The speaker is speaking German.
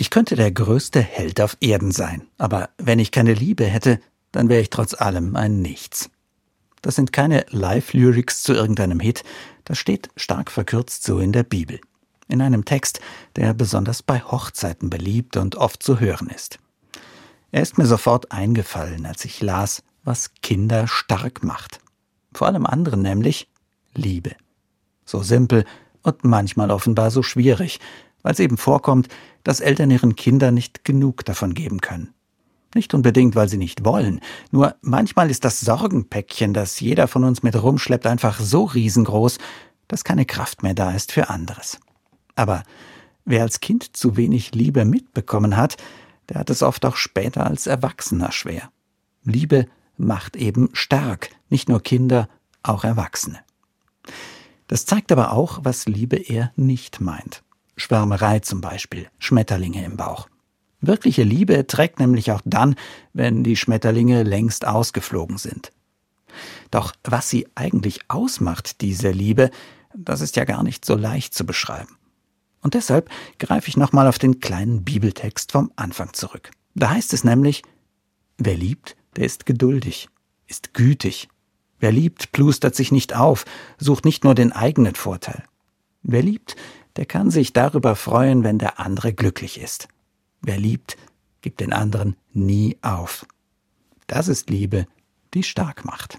Ich könnte der größte Held auf Erden sein, aber wenn ich keine Liebe hätte, dann wäre ich trotz allem ein Nichts. Das sind keine Live-Lyrics zu irgendeinem Hit, das steht stark verkürzt so in der Bibel. In einem Text, der besonders bei Hochzeiten beliebt und oft zu hören ist. Er ist mir sofort eingefallen, als ich las, was Kinder stark macht. Vor allem anderen nämlich Liebe. So simpel und manchmal offenbar so schwierig, weil es eben vorkommt, dass Eltern ihren Kindern nicht genug davon geben können. Nicht unbedingt, weil sie nicht wollen, nur manchmal ist das Sorgenpäckchen, das jeder von uns mit rumschleppt, einfach so riesengroß, dass keine Kraft mehr da ist für anderes. Aber wer als Kind zu wenig Liebe mitbekommen hat, der hat es oft auch später als Erwachsener schwer. Liebe macht eben stark, nicht nur Kinder, auch Erwachsene. Das zeigt aber auch, was Liebe eher nicht meint. Schwärmerei zum Beispiel, Schmetterlinge im Bauch. Wirkliche Liebe trägt nämlich auch dann, wenn die Schmetterlinge längst ausgeflogen sind. Doch was sie eigentlich ausmacht, diese Liebe, das ist ja gar nicht so leicht zu beschreiben. Und deshalb greife ich nochmal auf den kleinen Bibeltext vom Anfang zurück. Da heißt es nämlich, wer liebt, der ist geduldig, ist gütig. Wer liebt, plustert sich nicht auf, sucht nicht nur den eigenen Vorteil. Wer liebt, der kann sich darüber freuen, wenn der andere glücklich ist. Wer liebt, gibt den anderen nie auf. Das ist Liebe, die stark macht.